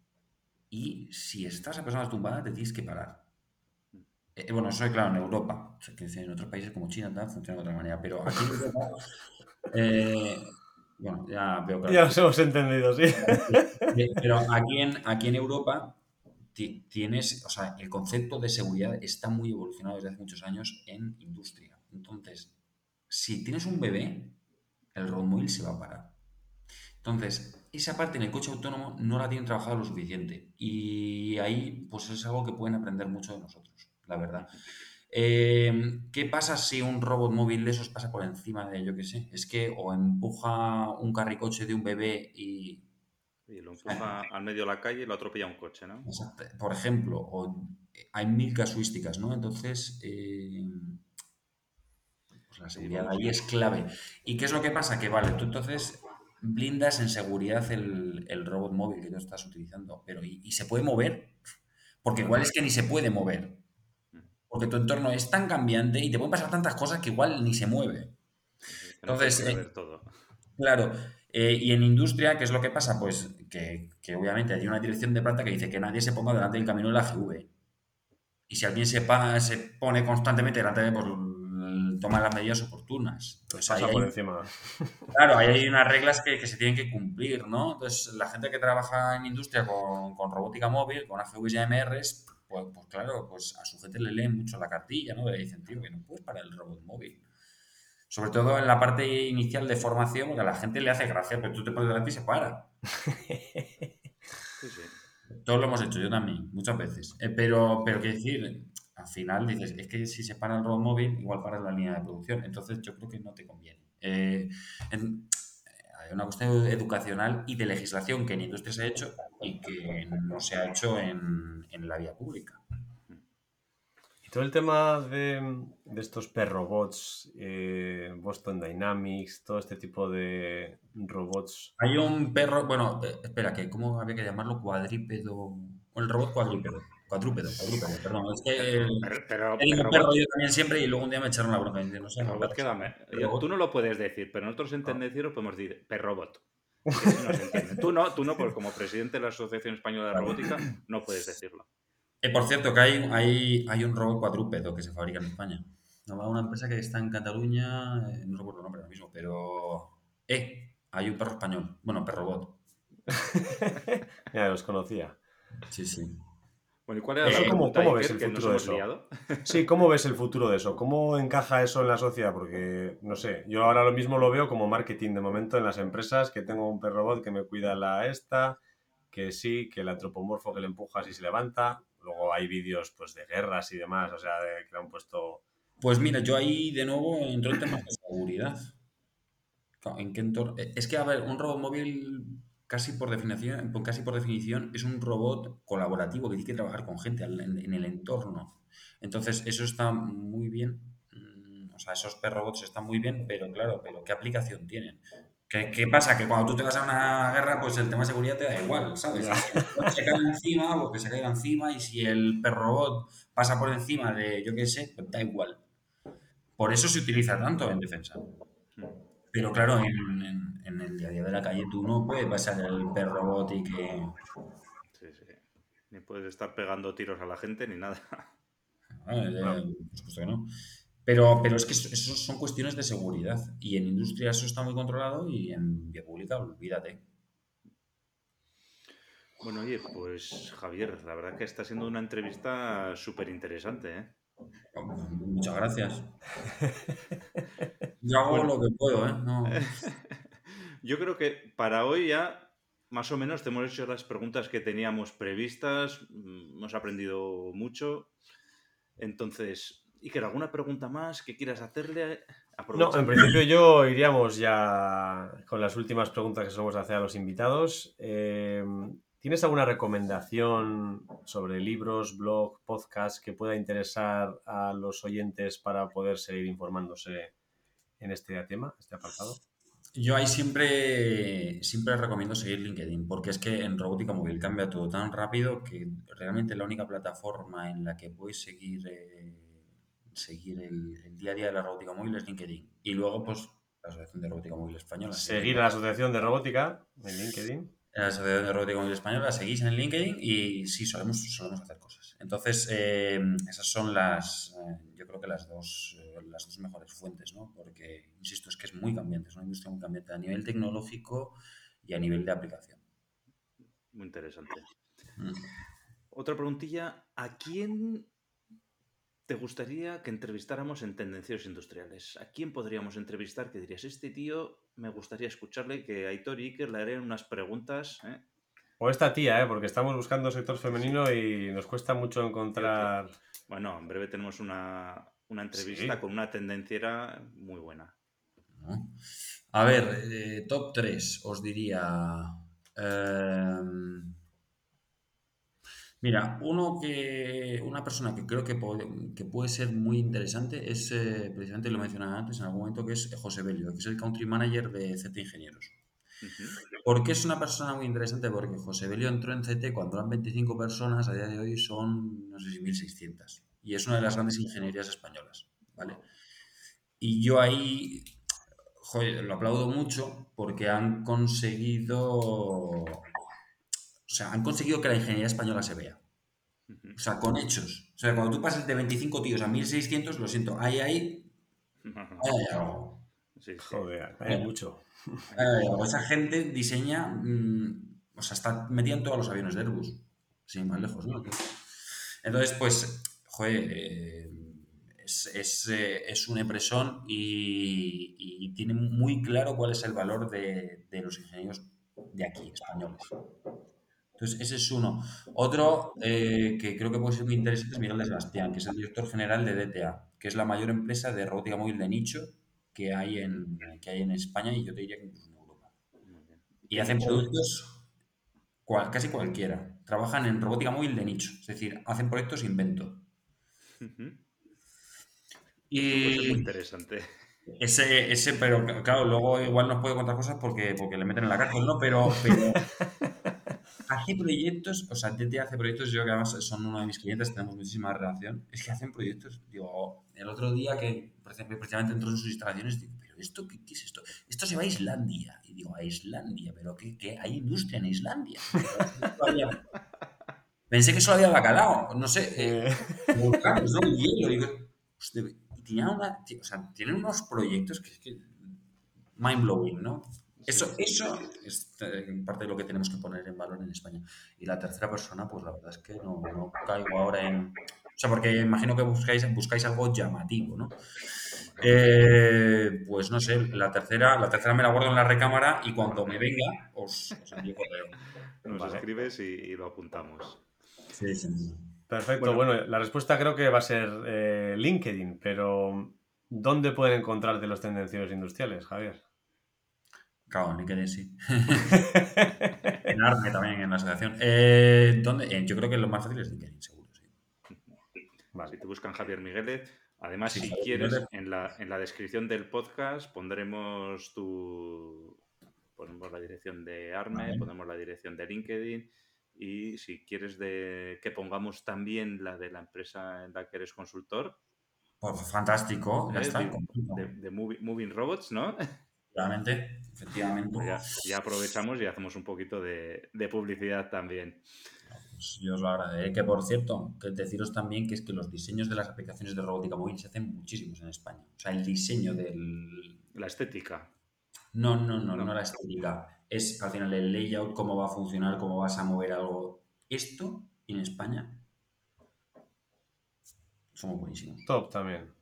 Speaker 3: Y si estás a persona tumbada, te tienes que parar. Mm. Eh, bueno, eso es claro en Europa. O sea, que en otros países como China tal, funciona de otra manera. Pero aquí en Europa eh, bueno, ya veo
Speaker 1: que... Ya nos hemos entendido, sí.
Speaker 3: Pero aquí en, aquí en Europa tienes, o sea, el concepto de seguridad está muy evolucionado desde hace muchos años en industria. Entonces, si tienes un bebé, el móvil se va a parar. Entonces, esa parte en el coche autónomo no la tienen trabajado lo suficiente. Y ahí, pues es algo que pueden aprender mucho de nosotros, la verdad. Em, ¿Qué pasa si un robot móvil de esos pasa por encima de, yo qué sé? Es que o empuja un carricoche de un bebé y...
Speaker 2: Y lo empuja al medio de la calle y lo atropella un coche, ¿no?
Speaker 3: Exacto. Por ejemplo, o hay mil casuísticas, ¿no? Entonces, em, la seguridad ahí es clave. ¿Y qué es lo que pasa? Que vale, tú entonces blindas en seguridad el, el robot móvil que tú estás utilizando, pero ¿y, ¿y se puede mover? Porque igual es que ni se puede mover porque tu entorno es tan cambiante y te pueden pasar tantas cosas que igual ni se mueve. Entonces, eh, claro, eh, y en industria, ¿qué es lo que pasa? Pues que, obviamente hay una dirección de planta que dice que nadie se ponga delante del camino de la GV. Y si alguien se, se pone constantemente delante de, pues toma las medidas oportunas.
Speaker 1: Entonces, pasa por encima.
Speaker 3: Claro, ahí hay unas reglas que, se tienen que cumplir, ¿no? Entonces, la gente que trabaja en industria con, con robótica móvil, con AGVs y AMRs, pues, pues, claro, pues a su gente le leen mucho la cartilla, ¿no? Le dicen, tío, que no puedes parar el robot móvil. Sobre todo en la parte inicial de formación, porque a la gente le hace gracia, pero tú te pones delante y se para. Sí, sí. Todos lo hemos hecho, yo también, muchas veces. Eh, pero, pero qué decir, al final dices, es que si se para el robot móvil, igual paras la línea de producción. Entonces yo creo que no te conviene. Eh, hay una cuestión educacional y de legislación que en industria se ha hecho y que no se ha hecho en, en la vía pública.
Speaker 1: Y todo el tema de, de estos perrobots, eh, Boston Dynamics, todo este tipo de robots.
Speaker 3: Hay un perro, bueno, eh, espera, que ¿cómo había que llamarlo? Cuadrípedo. El robot cuadrúpedo. Cuadrúpedo, cuadrúpedo, perdón. Es que pero, un perro yo también siempre y luego un día me echaron la bronca. No sé,
Speaker 2: robot, quédame. Tú no lo puedes decir, pero nosotros en lo podemos decir perrobot. Tú no, tú no, porque como presidente de la Asociación Española de Robótica no puedes decirlo.
Speaker 3: Eh, por cierto, que hay, hay, hay un robot cuadrúpedo que se fabrica en España. Una empresa que está en Cataluña, eh, no recuerdo el nombre ahora mismo, pero... Eh, hay un perro español. Bueno, perro robot.
Speaker 1: ya los conocía.
Speaker 3: Sí, sí.
Speaker 2: Bueno, ¿y cuál era la
Speaker 1: ¿Cómo, ves el futuro de eso? Sí, ¿cómo ves el futuro de eso? ¿Cómo encaja eso en la sociedad? Porque, no sé, yo ahora lo mismo lo veo como marketing de momento en las empresas, que tengo un perro robot que me cuida la esta, que sí, que el antropomorfo que le empujas y se levanta. Luego hay vídeos pues de guerras y demás, o sea, de, que le han puesto...
Speaker 3: Pues mira, yo ahí de nuevo entro en temas de seguridad. ¿En qué entorno? Es que, a ver, un robot móvil casi por definición, casi por definición es un robot colaborativo que tiene que trabajar con gente en, el entorno. Entonces, eso está muy bien. Mm, o sea, esos robots están muy bien, pero claro, pero ¿qué aplicación tienen? ¿Qué, pasa? Que cuando tú te vas a una guerra, pues el tema de seguridad te da igual, ¿sabes? Se cae encima, porque se caiga encima, y si el perro robot pasa por encima de, yo qué sé, pues da igual. Por eso se utiliza tanto en defensa. Pero claro, en en el día a día de la calle tú no puedes pasar el perro robot y que...
Speaker 2: Sí, sí. Ni puedes estar pegando tiros a la gente ni nada.
Speaker 3: Ah, eh, por supuesto que no. Pero, pero es que eso son cuestiones de seguridad. Y en industria eso está muy controlado y en vía pública, olvídate.
Speaker 2: Bueno, oye, pues Javier, la verdad que está siendo una entrevista súper interesante, ¿eh?
Speaker 3: Muchas gracias. Yo hago lo que puedo, ¿eh? No.
Speaker 2: Yo creo que para hoy ya más o menos te hemos hecho las preguntas que teníamos previstas, mm, hemos aprendido mucho. Entonces, Iker, ¿alguna pregunta más que quieras hacerle?
Speaker 1: No, en principio yo iríamos ya con las últimas preguntas que solemos hacer a los invitados. Eh, ¿Tienes alguna recomendación sobre libros, blog, podcast que pueda interesar a los oyentes para poder seguir informándose en este tema, este apartado?
Speaker 3: Yo ahí siempre, siempre recomiendo seguir LinkedIn, porque es que en robótica móvil cambia todo tan rápido que realmente la única plataforma en la que puedes seguir, eh, seguir el, día a día de la robótica móvil es LinkedIn. Y luego, pues, la Asociación de Robótica Móvil Española.
Speaker 1: Seguir a la Asociación de Robótica en LinkedIn.
Speaker 3: La Asociación de Robótica Móvil Española, seguís en LinkedIn y sí, solemos, solemos hacer cosas. Entonces, eh, esas son las, eh, yo creo que las dos las dos mejores fuentes, ¿no? Porque, insisto, es que es muy cambiante, es una industria muy cambiante a nivel tecnológico y a nivel de aplicación.
Speaker 2: Muy interesante. Mm. Otra preguntilla, ¿a quién te gustaría que entrevistáramos en Tendencias Industriales? ¿A quién podríamos entrevistar que dirías, este tío me gustaría escucharle, que Aitor y Iker le harían unas preguntas? ¿eh?
Speaker 1: O esta tía, ¿eh? porque estamos buscando sector femenino y nos cuesta mucho encontrar...
Speaker 2: Bueno, en breve tenemos una, una entrevista con una tendenciera muy buena.
Speaker 3: A ver, eh, top 3, os diría. Em, mira, uno que. Una persona que creo que puede, que puede ser muy interesante es, eh, precisamente lo mencionaba antes en algún momento, que es José Belio, que es el country manager de Z Ingenieros. ¿Por qué es una persona muy interesante? Porque José Belio entró en CT cuando eran 25 personas, a día de hoy son, no sé si 1600 y es una de las grandes ingenierías españolas, ¿vale? Y yo ahí, joder, lo aplaudo mucho porque han conseguido, o sea, han conseguido que la ingeniería española se vea. O sea, con hechos. O sea, cuando tú pasas de 25 tíos a 1600, lo siento, ahí, ahí, hay algo.
Speaker 1: Joder, hay mucho.
Speaker 3: Esa gente diseña, mm, o sea, está metida en todos los aviones de Airbus, sin más lejos, ¿no? Entonces, pues, joder, eh, es, eh, es, un empresón y, tiene muy claro cuál es el valor de, los ingenieros de aquí, españoles. Entonces, ese es uno. Otro eh, que creo que puede ser muy interesante es Miguel de Sebastián, que es el director general de DTA, que es la mayor empresa de robótica móvil de nicho que hay en, que hay en España y yo te diría que incluso en Europa. Y hacen productos casi cualquiera. Trabajan en robótica móvil de nicho, es decir, hacen proyectos invento.
Speaker 2: Y muy interesante.
Speaker 3: Ese, ese, pero claro, luego igual nos puede contar cosas porque, porque le meten en la cárcel, ¿no? Pero, hace proyectos, o sea, TT hace proyectos, yo que además son uno de mis clientes, tenemos muchísima relación, es que hacen proyectos, digo, el otro día que precisamente entró en sus instalaciones, digo, pero ¿esto qué, es esto? Esto se va a Islandia. Y digo, ¿a Islandia? ¿Pero qué? qué? ¿Hay industria en Islandia? Pensé que solo había bacalao, no sé, eh, volcanes, ¿no? Hielo. Digo, tienen, una, o sea, tienen unos proyectos que es que mind blowing, ¿no? Eso, eso es eh, parte de lo que tenemos que poner en valor en España. Y la tercera persona, pues la verdad es que no, no caigo ahora en... O sea, porque imagino que buscáis, buscáis algo llamativo, ¿no? Eh, pues no sé, la tercera, la tercera me la guardo en la recámara y cuando me venga os, envío correo.
Speaker 2: Nos escribes y, lo apuntamos.
Speaker 3: Sí, sí.
Speaker 1: Perfecto, bueno, la respuesta creo que va a ser eh, LinkedIn, pero ¿dónde pueden encontrarte los tendencieros industriales, Javier?
Speaker 3: Claro, en LinkedIn sí. en ARME también, en la asociación. Eh, eh, yo creo que lo más fácil es LinkedIn, seguro, sí.
Speaker 2: Vale. Si te buscan Javier Migueles, además, si quieres, en la, en la descripción del podcast pondremos tu. Ponemos la dirección de ARME, ponemos la dirección de LinkedIn y si quieres de, que pongamos también la de la empresa en la que eres consultor.
Speaker 3: Pues fantástico, ya está.
Speaker 2: De, moving, Robots, ¿no?
Speaker 3: Efectivamente, efectivamente.
Speaker 2: Pues ya, aprovechamos y hacemos un poquito de, publicidad también.
Speaker 3: Pues yo os lo agradeceré. Que por cierto, que deciros también que es que los diseños de las aplicaciones de robótica móvil se hacen muchísimos en España. O sea, el diseño del.
Speaker 2: La estética.
Speaker 3: No, no, no, no, la estética. Es al final el layout, cómo va a funcionar, cómo vas a mover algo. Esto en España somos buenísimos.
Speaker 1: Top también.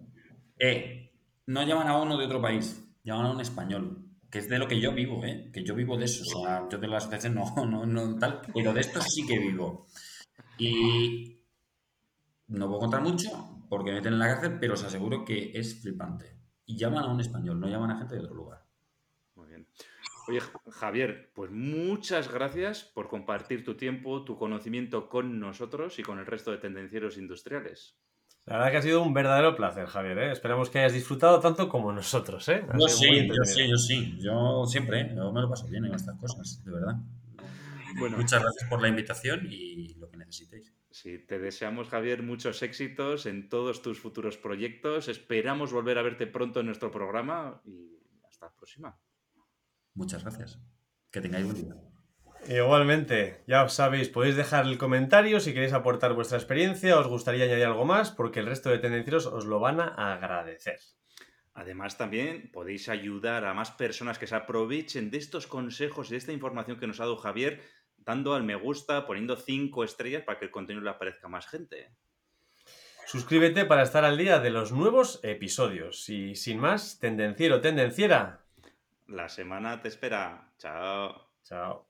Speaker 3: Eh, no llaman a uno de otro país llaman a un español, que es de lo que yo vivo, ¿eh? que yo vivo de eso. O sea, yo de las veces no, no, no tal, pero de esto sí que vivo. Y no puedo contar mucho porque me meten en la cárcel, pero os aseguro que es flipante. Y llaman a un español, no llaman a gente de otro lugar.
Speaker 2: Muy bien. Oye, Javier, pues muchas gracias por compartir tu tiempo, tu conocimiento con nosotros y con el resto de tendencieros industriales.
Speaker 1: La verdad que ha sido un verdadero placer, Javier. ¿eh? Esperamos que hayas disfrutado tanto como nosotros. ¿eh?
Speaker 3: Yo sí, yo sí, yo sí. Yo siempre, ¿eh? yo me lo paso bien en estas cosas, de verdad. Bueno, Muchas gracias por la invitación y lo que necesitéis.
Speaker 2: Sí, te deseamos, Javier, muchos éxitos en todos tus futuros proyectos. Esperamos volver a verte pronto en nuestro programa y hasta la próxima.
Speaker 3: Muchas gracias. Que tengáis buen día.
Speaker 1: Igualmente, ya sabéis, podéis dejar el comentario si queréis aportar vuestra experiencia, os gustaría añadir algo más, porque el resto de tendencieros os lo van a agradecer.
Speaker 2: Además, también podéis ayudar a más personas que se aprovechen de estos consejos y de esta información que nos ha dado Javier, dando al me gusta, poniendo cinco estrellas para que el contenido le aparezca a más gente.
Speaker 1: Suscríbete para estar al día de los nuevos episodios. Y sin más, tendenciero, tendenciera.
Speaker 2: La semana te espera. Chao.
Speaker 1: Chao.